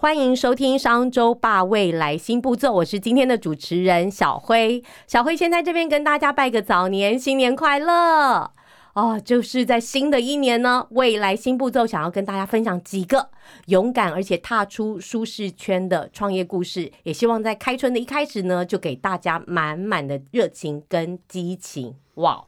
欢迎收听商周吧未来新步骤，我是今天的主持人小辉。小辉先在这边跟大家拜个早年，新年快乐哦！就是在新的一年呢，未来新步骤想要跟大家分享几个勇敢而且踏出舒适圈的创业故事，也希望在开春的一开始呢，就给大家满满的热情跟激情。哇！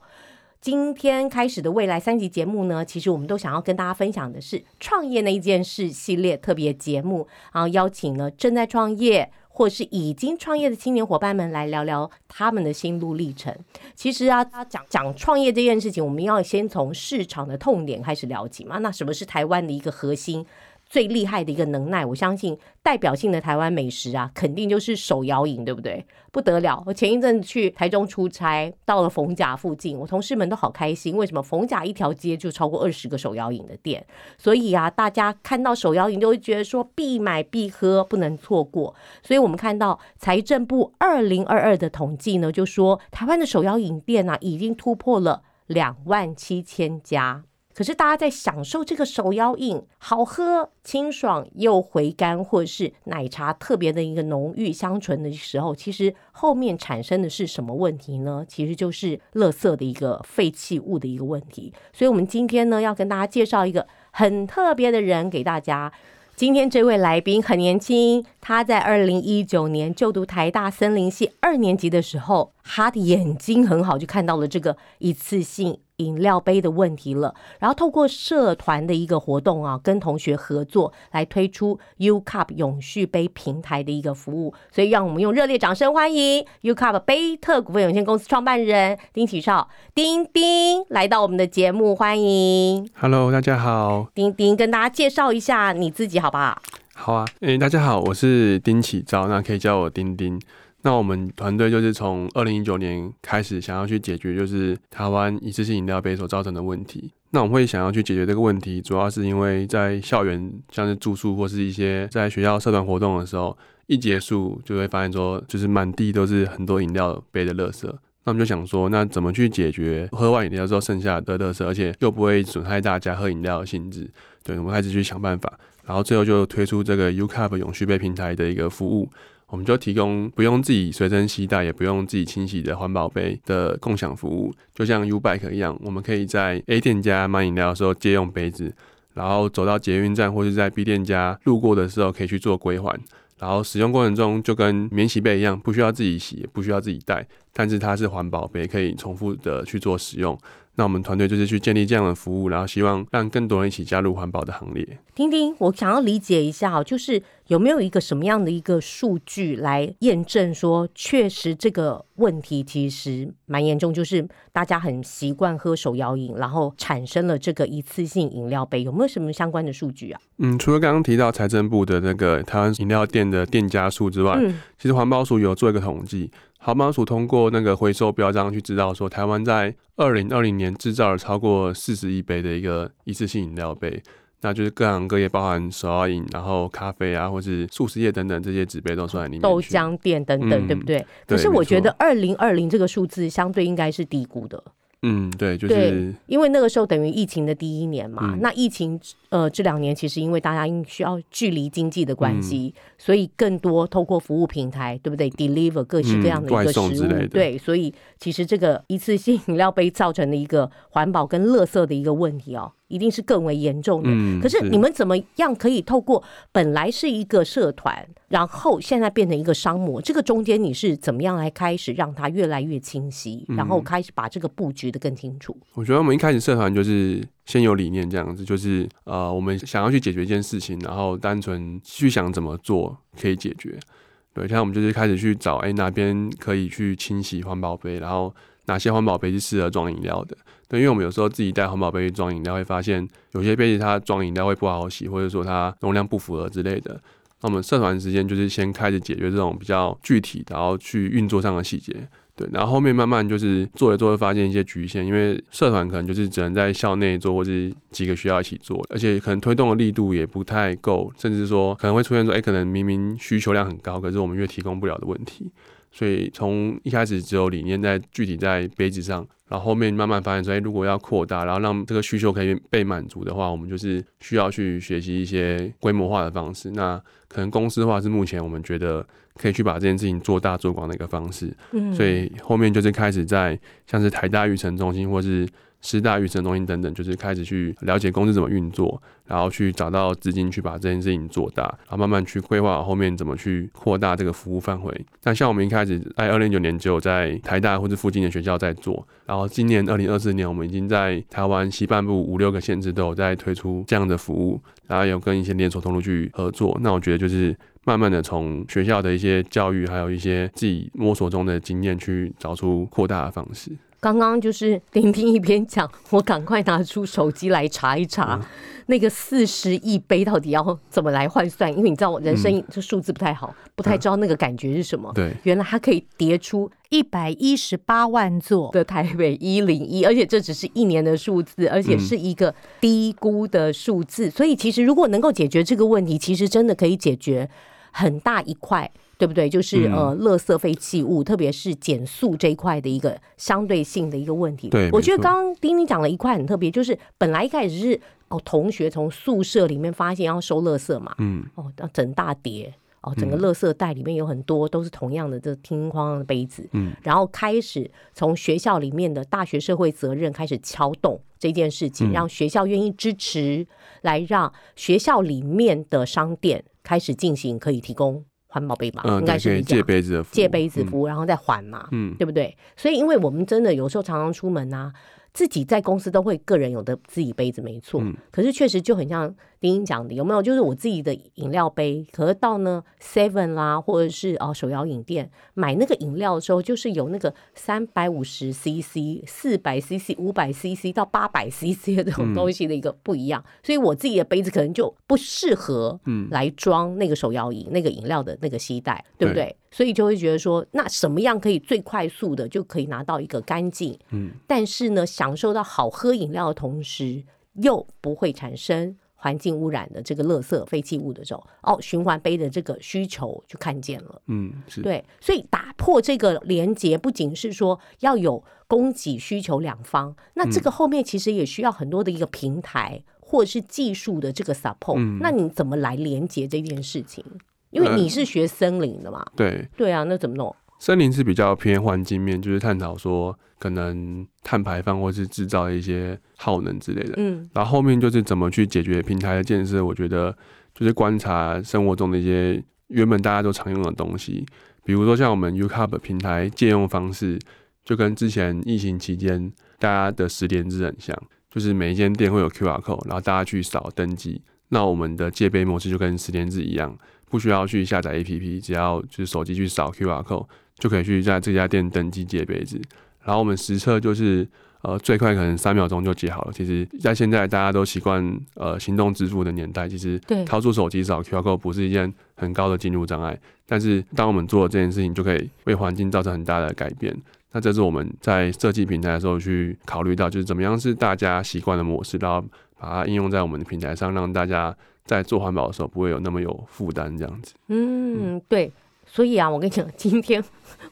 今天开始的未来三集节目呢，其实我们都想要跟大家分享的是创业那一件事系列特别节目，然后邀请了正在创业或是已经创业的青年伙伴们来聊聊他们的心路历程。其实啊，讲讲创业这件事情，我们要先从市场的痛点开始聊起嘛。那什么是台湾的一个核心？最厉害的一个能耐，我相信代表性的台湾美食啊，肯定就是手摇饮，对不对？不得了！我前一阵去台中出差，到了逢甲附近，我同事们都好开心。为什么？逢甲一条街就超过二十个手摇饮的店，所以啊，大家看到手摇饮就会觉得说必买必喝，不能错过。所以我们看到财政部二零二二的统计呢，就说台湾的手摇饮店啊，已经突破了两万七千家。可是大家在享受这个手摇饮好喝、清爽又回甘，或者是奶茶特别的一个浓郁香醇的时候，其实后面产生的是什么问题呢？其实就是垃圾的一个废弃物的一个问题。所以，我们今天呢要跟大家介绍一个很特别的人给大家。今天这位来宾很年轻，他在二零一九年就读台大森林系二年级的时候，他的眼睛很好，就看到了这个一次性。饮料杯的问题了，然后透过社团的一个活动啊，跟同学合作来推出 U Cup 永续杯平台的一个服务，所以让我们用热烈掌声欢迎 U Cup 杯特股份有限公司创办人丁启少丁丁来到我们的节目，欢迎。Hello，大家好。丁丁跟大家介绍一下你自己好不好？好啊，诶，大家好，我是丁启昭，那可以叫我丁丁。那我们团队就是从二零一九年开始，想要去解决就是台湾一次性饮料杯所造成的问题。那我们会想要去解决这个问题，主要是因为在校园，像是住宿或是一些在学校社团活动的时候，一结束就会发现说，就是满地都是很多饮料杯的垃圾。那我们就想说，那怎么去解决喝完饮料之后剩下的垃圾，而且又不会损害大家喝饮料的性质？对，我们开始去想办法，然后最后就推出这个 U Cup 永续杯平台的一个服务。我们就提供不用自己随身携带，也不用自己清洗的环保杯的共享服务，就像 U Bike 一样，我们可以在 A 店家买饮料的时候借用杯子，然后走到捷运站或是在 B 店家路过的时候可以去做归还，然后使用过程中就跟免洗杯一样，不需要自己洗，也不需要自己带，但是它是环保杯，可以重复的去做使用。那我们团队就是去建立这样的服务，然后希望让更多人一起加入环保的行列。丁丁，我想要理解一下哦，就是有没有一个什么样的一个数据来验证说，确实这个问题其实蛮严重，就是大家很习惯喝手摇饮，然后产生了这个一次性饮料杯，有没有什么相关的数据啊？嗯，除了刚刚提到财政部的那个台湾饮料店的店家数之外，其实环保署有做一个统计。环保署通过那个回收标章去知道说，台湾在二零二零年制造了超过四十亿杯的一个一次性饮料杯，那就是各行各业，包含手摇饮、然后咖啡啊，或是素食业等等这些纸杯都算在里面。豆浆店等等，对不对？可是我觉得二零二零这个数字相对应该是低估的。嗯，对，就是因为那个时候等于疫情的第一年嘛。那疫情呃这两年其实因为大家因需要距离经济的关系，所以更多透过服务平台，对不对？deliver 各式各样的一个食物，对，所以其实这个一次性饮料杯造成的一个环保跟垃圾的一个问题哦。一定是更为严重的。可是你们怎么样可以透过本来是一个社团，然后现在变成一个商模？这个中间你是怎么样来开始让它越来越清晰，然后开始把这个布局的更清楚？我觉得我们一开始社团就是先有理念这样子，就是呃，我们想要去解决一件事情，然后单纯去想怎么做可以解决。对，现在我们就是开始去找，哎，哪边可以去清洗环保杯，然后哪些环保杯是适合装饮料的。对，因为我们有时候自己带环保杯装饮料，会发现有些杯子它装饮料会不好洗，或者说它容量不符合之类的。那我们社团时间就是先开始解决这种比较具体，然后去运作上的细节。对，然后后面慢慢就是做着做着发现一些局限，因为社团可能就是只能在校内做，或者几个学校一起做，而且可能推动的力度也不太够，甚至说可能会出现说，哎，可能明明需求量很高，可是我们却提供不了的问题。所以从一开始只有理念在具体在杯子上，然后后面慢慢发现说，哎，如果要扩大，然后让这个需求可以被满足的话，我们就是需要去学习一些规模化的方式。那可能公司化是目前我们觉得。可以去把这件事情做大做广的一个方式，嗯，所以后面就是开始在像是台大育成中心或是师大育成中心等等，就是开始去了解公司怎么运作，然后去找到资金去把这件事情做大，然后慢慢去规划后面怎么去扩大这个服务范围。那像我们一开始在二零一九年只有在台大或者附近的学校在做，然后今年二零二四年我们已经在台湾西半部五六个县市都有在推出这样的服务，然后有跟一些连锁通路去合作。那我觉得就是。慢慢的从学校的一些教育，还有一些自己摸索中的经验，去找出扩大的方式。刚刚就是聆听一边讲，我赶快拿出手机来查一查，那个四十亿杯到底要怎么来换算？因为你知道，我人生这数字不太好，不太知道那个感觉是什么。对，原来它可以叠出一百一十八万座的台北一零一，而且这只是一年的数字，而且是一个低估的数字。所以其实如果能够解决这个问题，其实真的可以解决。很大一块，对不对？就是呃，垃圾废弃物，特别是减速这一块的一个相对性的一个问题。对，我觉得刚刚丁丁讲了一块很特别，就是本来一开始是哦，同学从宿舍里面发现要收垃圾嘛，嗯，哦，要整大叠，哦，整个垃圾袋里面有很多都是同样的这听框的杯子，嗯，然后开始从学校里面的大学社会责任开始敲动这件事情，让学校愿意支持，来让学校里面的商店。开始进行可以提供环保杯嘛？应该是借杯子的借杯子服务，然后再还嘛，嗯，对不对？所以，因为我们真的有时候常常出门啊。自己在公司都会个人有的自己杯子没错，可是确实就很像丁丁讲的，有没有？就是我自己的饮料杯，可是到呢 Seven 啦，或者是哦手摇饮店买那个饮料的时候，就是有那个三百五十 CC、四百 CC、五百 CC 到八百 CC 的这种东西的一个不一样，所以我自己的杯子可能就不适合来装那个手摇饮那个饮料的那个吸带，对不对？所以就会觉得说，那什么样可以最快速的就可以拿到一个干净，嗯，但是呢，享受到好喝饮料的同时，又不会产生环境污染的这个垃圾废弃物的时候，哦，循环杯的这个需求就看见了，嗯，是。对，所以打破这个连接，不仅是说要有供给需求两方，那这个后面其实也需要很多的一个平台或者是技术的这个 support，那你怎么来连接这件事情？因为你是学森林的嘛，对。对啊，那怎么弄？森林是比较偏环境面，就是探讨说可能碳排放或是制造一些耗能之类的。嗯，然后后面就是怎么去解决平台的建设。我觉得就是观察生活中的一些原本大家都常用的东西，比如说像我们 Ucup 平台借用方式，就跟之前疫情期间大家的十连制很像，就是每一间店会有 QR code，然后大家去扫登记。那我们的借杯模式就跟十连制一样。不需要去下载 APP，只要就是手机去扫 QR code 就可以去在这家店登记借杯子。然后我们实测就是呃最快可能三秒钟就接好了。其实，在现在大家都习惯呃行动支付的年代，其实掏出手机扫 QR code 不是一件很高的进入障碍。但是当我们做这件事情，就可以为环境造成很大的改变。那这是我们在设计平台的时候去考虑到，就是怎么样是大家习惯的模式，然后把它应用在我们的平台上，让大家。在做环保的时候，不会有那么有负担，这样子。嗯，对。所以啊，我跟你讲，今天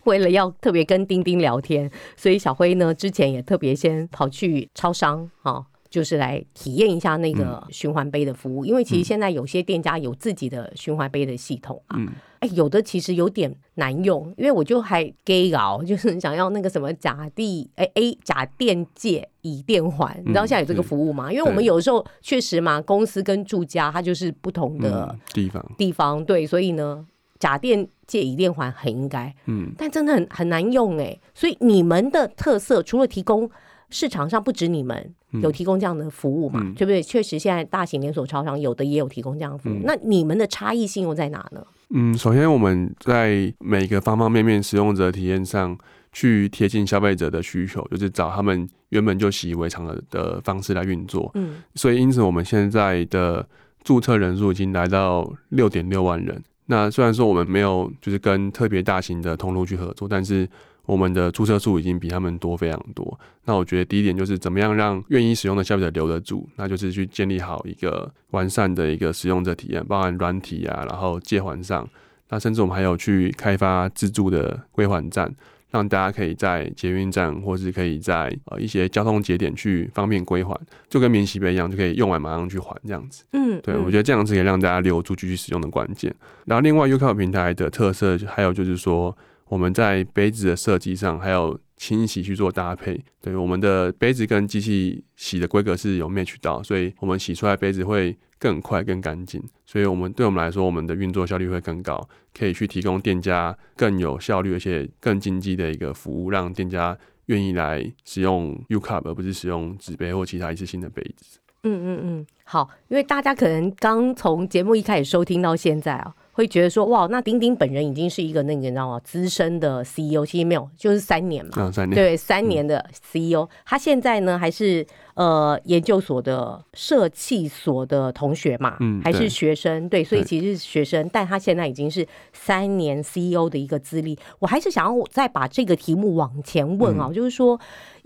为了要特别跟丁丁聊天，所以小辉呢之前也特别先跑去超商啊。就是来体验一下那个循环杯的服务，因为其实现在有些店家有自己的循环杯的系统啊，哎，有的其实有点难用，因为我就还 gay 搞，就是想要那个什么假地哎 A 假电借以电还，你知道现在有这个服务吗？因为我们有时候确实嘛，公司跟住家它就是不同的地方。地方，对，所以呢，假电借以电还很应该，嗯，但真的很很难用哎，所以你们的特色除了提供。市场上不止你们有提供这样的服务嘛，对不对？确实，现在大型连锁超商有的也有提供这样的服务。那你们的差异性又在哪呢？嗯，首先我们在每个方方面面使用者体验上去贴近消费者的需求，就是找他们原本就习以为常的的方式来运作。嗯，所以因此我们现在的。注册人数已经来到六点六万人。那虽然说我们没有就是跟特别大型的通路去合作，但是我们的注册数已经比他们多非常多。那我觉得第一点就是怎么样让愿意使用的消费者留得住，那就是去建立好一个完善的一个使用者体验，包含软体啊，然后借还上，那甚至我们还有去开发自助的归还站。让大家可以在捷运站，或是可以在呃一些交通节点去方便归还，就跟免洗杯一样，就可以用完马上去还这样子。嗯，对我觉得这样子可以让大家留住继续使用的关键。然后另外 u c o 平台的特色还有就是说，我们在杯子的设计上还有清洗去做搭配。对，我们的杯子跟机器洗的规格是有 match 到，所以我们洗出来杯子会。更快、更干净，所以我们对我们来说，我们的运作效率会更高，可以去提供店家更有效率而且更经济的一个服务，让店家愿意来使用 U Cup 而不是使用纸杯或其他一次性的杯子。嗯嗯嗯，好，因为大家可能刚从节目一开始收听到现在啊。会觉得说哇，那丁丁本人已经是一个那个你知道吗？资深的 CEO，其实没有，就是三年嘛，三年，对，三年的 CEO，他现在呢还是呃研究所的设计所的同学嘛，嗯，还是学生，对，所以其实是学生，但他现在已经是三年 CEO 的一个资历。我还是想要再把这个题目往前问啊，就是说，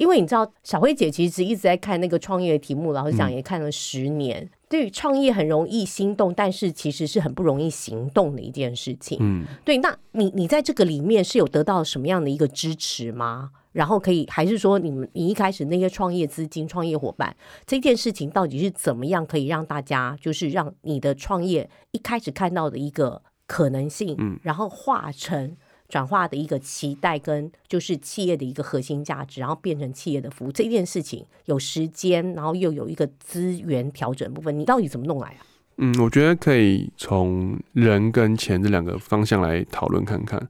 因为你知道小慧姐其实一直在看那个创业的题目，老实讲也看了十年。对于创业很容易心动，但是其实是很不容易行动的一件事情。嗯，对，那你你在这个里面是有得到什么样的一个支持吗？然后可以还是说你们你一开始那些创业资金、创业伙伴这件事情到底是怎么样可以让大家就是让你的创业一开始看到的一个可能性，嗯，然后化成。转化的一个期待跟就是企业的一个核心价值，然后变成企业的服务这件事情，有时间，然后又有一个资源调整部分，你到底怎么弄来啊？嗯，我觉得可以从人跟钱这两个方向来讨论看看，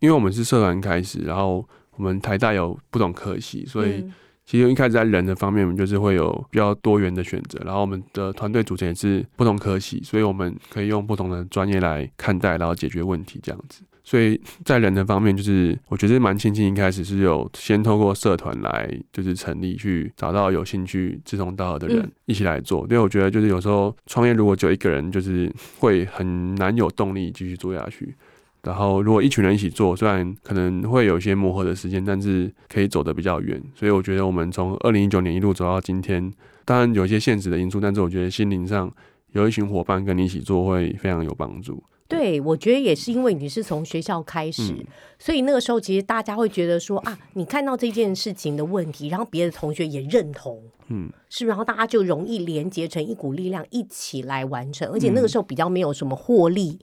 因为我们是社团开始，然后我们台大有不同科系，所以其实一开始在人的方面，我们就是会有比较多元的选择，然后我们的团队组成也是不同科系，所以我们可以用不同的专业来看待，然后解决问题这样子。所以在人的方面，就是我觉得蛮庆幸一开始是有先透过社团来就是成立，去找到有兴趣志同道合的人一起来做。因为我觉得就是有时候创业如果只有一个人，就是会很难有动力继续做下去。然后如果一群人一起做，虽然可能会有一些磨合的时间，但是可以走得比较远。所以我觉得我们从二零一九年一路走到今天，当然有一些现实的因素，但是我觉得心灵上有一群伙伴跟你一起做会非常有帮助。对，我觉得也是因为你是从学校开始，所以那个时候其实大家会觉得说啊，你看到这件事情的问题，然后别的同学也认同，嗯，是，然后大家就容易连接成一股力量，一起来完成。而且那个时候比较没有什么获利，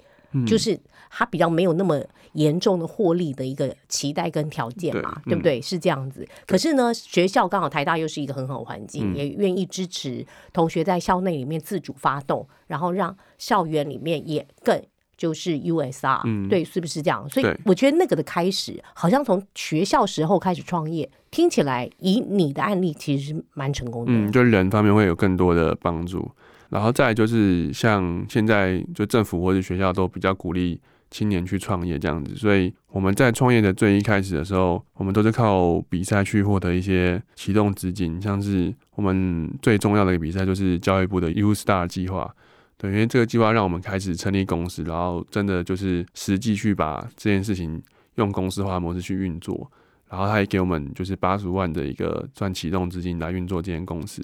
就是他比较没有那么严重的获利的一个期待跟条件嘛，对不对？是这样子。可是呢，学校刚好台大又是一个很好的环境，也愿意支持同学在校内里面自主发动，然后让校园里面也更。就是 USR，对，是不是这样？所以我觉得那个的开始，好像从学校时候开始创业，听起来以你的案例其实是蛮成功的。嗯，就人方面会有更多的帮助，然后再就是像现在就政府或者学校都比较鼓励青年去创业这样子，所以我们在创业的最一开始的时候，我们都是靠比赛去获得一些启动资金，像是我们最重要的一个比赛就是教育部的 U Star 计划。对，因为这个计划让我们开始成立公司，然后真的就是实际去把这件事情用公司化模式去运作，然后他也给我们就是八十万的一个赚启动资金来运作这间公司，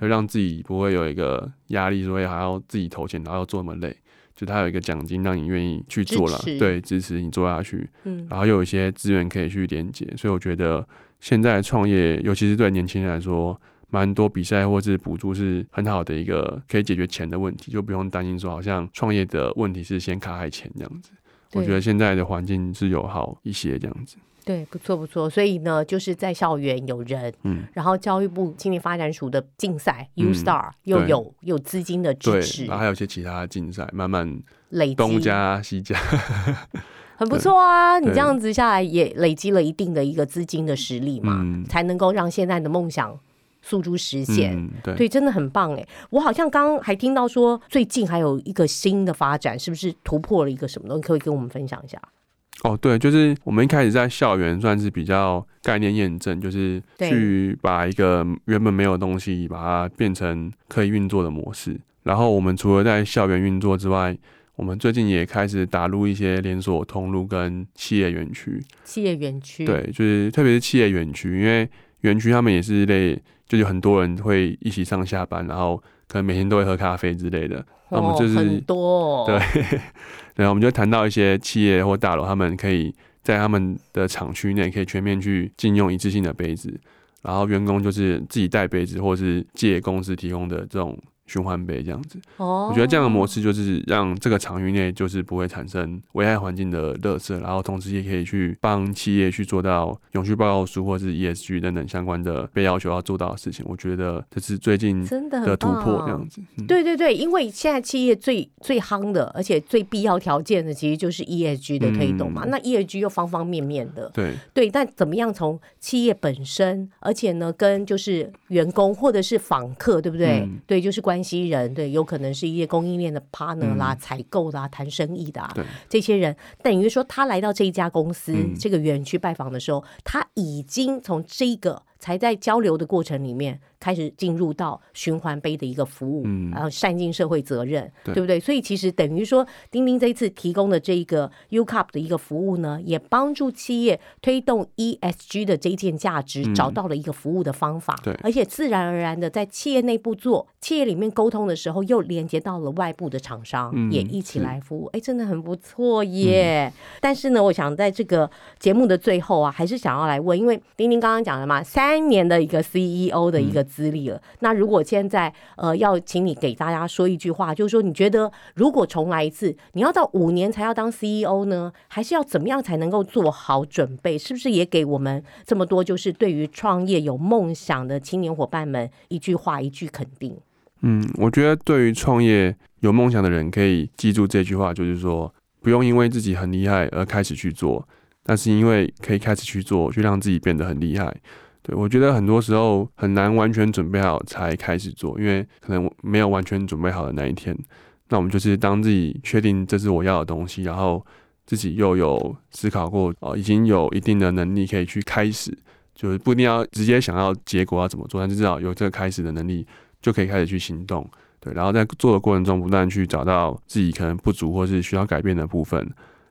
就让自己不会有一个压力，所以还要自己投钱，然后做那么累，就他有一个奖金让你愿意去做了，对，支持你做下去，嗯，然后又有一些资源可以去连接，所以我觉得现在创业，尤其是对年轻人来说。蛮多比赛或是补助是很好的一个可以解决钱的问题，就不用担心说好像创业的问题是先卡在钱这样子。我觉得现在的环境是有好一些这样子。对，不错不错。所以呢，就是在校园有人，嗯，然后教育部青年发展署的竞赛 U Star 又有有资金的支持，然后还有一些其他竞赛，慢慢累东加西加，很不错啊。你这样子下来也累积了一定的一个资金的实力嘛，才能够让现在的梦想。诉诸实现，对，真的很棒哎！我好像刚刚还听到说，最近还有一个新的发展，是不是突破了一个什么东西？可以跟我们分享一下？哦，对，就是我们一开始在校园算是比较概念验证，就是去把一个原本没有东西，把它变成可以运作的模式。然后我们除了在校园运作之外，我们最近也开始打入一些连锁通路跟企业园区。企业园区，对，就是特别是企业园区，因为园区他们也是类，就有很多人会一起上下班，然后可能每天都会喝咖啡之类的。那我们就是、哦、很多、哦，对，然后我们就谈到一些企业或大楼，他们可以在他们的厂区内可以全面去禁用一次性的杯子，然后员工就是自己带杯子，或是借公司提供的这种循环杯这样子。哦，我觉得这样的模式就是让这个场域内就是不会产生危害环境的垃圾，然后同时也可以去帮企业去做到永续报告书或是 ESG 等等相关的被要求要做到的事情。我觉得这是最近真的的突破这样子。嗯对对对，因为现在企业最最夯的，而且最必要条件的，其实就是 ESG 的推动嘛。嗯那 ESG 又方方面面的，对，对，但怎么样从企业本身，而且呢，跟就是员工或者是访客，对不对？嗯对，就是关系人，对，有可能是一些供应链的 partner 啦、嗯。采购啦、谈生意的啊，对。这些人，等于说他来到这一家公司、嗯。这个园区拜访的时候，他已经从这个才在交流的过程里面开始进入到循环杯的一个服务，嗯。然后善尽社会责任，对。不对？所以其实等于说，丁丁这一次提供的这一个 U Cup 的一个服务呢，也帮助企业推动 ESG 的这一件价值，嗯。找到了一个服务的方法，对。而且自然而然的在企业内部做，企业里面沟通的时候，又连接到了外部的厂商，嗯也一起来服务，哎，真的很不错耶。但是呢，我想在这个节目的最后啊，还是想要来问，因为丁丁刚刚讲了嘛，三年的一个 CEO 的一个资历了。那如果现在呃要请你给大家说一句话，就是说你觉得如果重来一次，你要到五年才要当 CEO 呢，还是要怎么样才能够做好准备？是不是也给我们这么多就是对于创业有梦想的青年伙伴们一句话一句肯定？嗯，我觉得对于创业有梦想的人，可以记住这句话，就是说，不用因为自己很厉害而开始去做，但是因为可以开始去做，去让自己变得很厉害。对我觉得很多时候很难完全准备好才开始做，因为可能没有完全准备好的那一天。那我们就是当自己确定这是我要的东西，然后自己又有思考过，哦，已经有一定的能力可以去开始，就是不一定要直接想要结果要怎么做，但是至少有这个开始的能力，就可以开始去行动。对，然后在做的过程中，不断去找到自己可能不足或是需要改变的部分，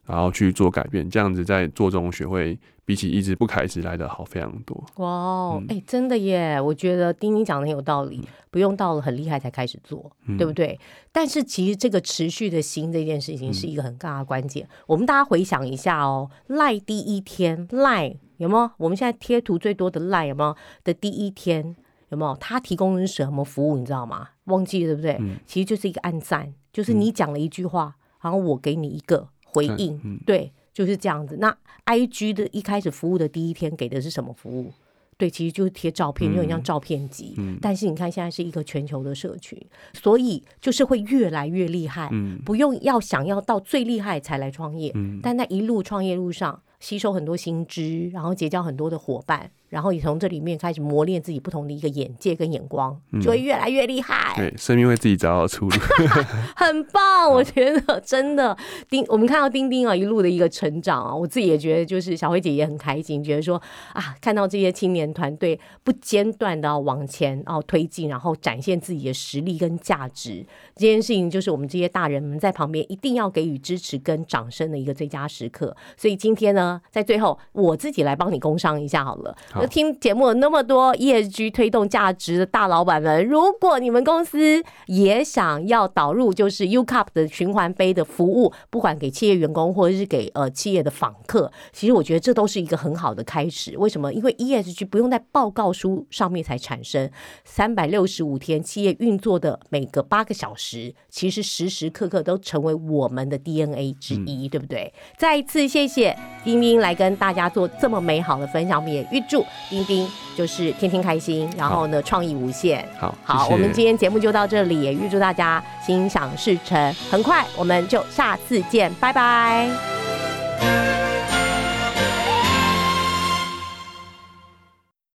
然后去做改变，这样子在做中学会比起一直不开始来的好非常多。哇哦，嗯哎、真的耶！我觉得丁丁讲的很有道理，不用到了很厉害才开始做，嗯对不对？但是其实这个持续的心这件事情是一个很大的关键。我们大家回想一下哦，赖第一天赖有没有？我们现在贴图最多的赖有没有的第一天有没有？他提供的是什么服务？你知道吗？忘记对不对？嗯其实就是一个按赞，就是你讲了一句话，然后我给你一个回应，嗯对，就是这样子。那 I G 的一开始服务的第一天给的是什么服务？对，其实就是贴照片，有点像照片集。嗯但是你看，现在是一个全球的社群，所以就是会越来越厉害。嗯不用要想要到最厉害才来创业，嗯但在一路创业路上吸收很多新知，然后结交很多的伙伴，然后也从这里面开始磨练自己不同的一个眼界跟眼光，就会越来越厉害。对，生命会自己找到出路。很棒，我觉得真的丁，我们看到丁丁啊一路的一个成长啊，我自己也觉得就是小慧姐也很开心，觉得说啊，看到这些青年团队不间断的往前哦推进，然后展现自己的实力跟价值，这件事情就是我们这些大人们在旁边一定要给予支持跟掌声的一个最佳时刻。所以今天呢，在最后我自己来帮你工商一下好了。听节目有那么多 ESG 推动价值的大老板们，如果你们公司也想要导入就是 U Cup 的循环杯的服务，不管给企业员工或者是给呃企业的访客，其实我觉得这都是一个很好的开始。为什么？因为 ESG 不用在报告书上面才产生，三百六十五天企业运作的每个八个小时，其实时时刻刻都成为我们的 DNA 之一，对不对？再一次谢谢丁丁来跟大家做这么美好的分享，我们也预祝丁丁就是天天开心，然后呢创意无限。好，好，谢谢我们今天节目就到这里，也预祝大家心想事成。很快我们就下次见，拜拜。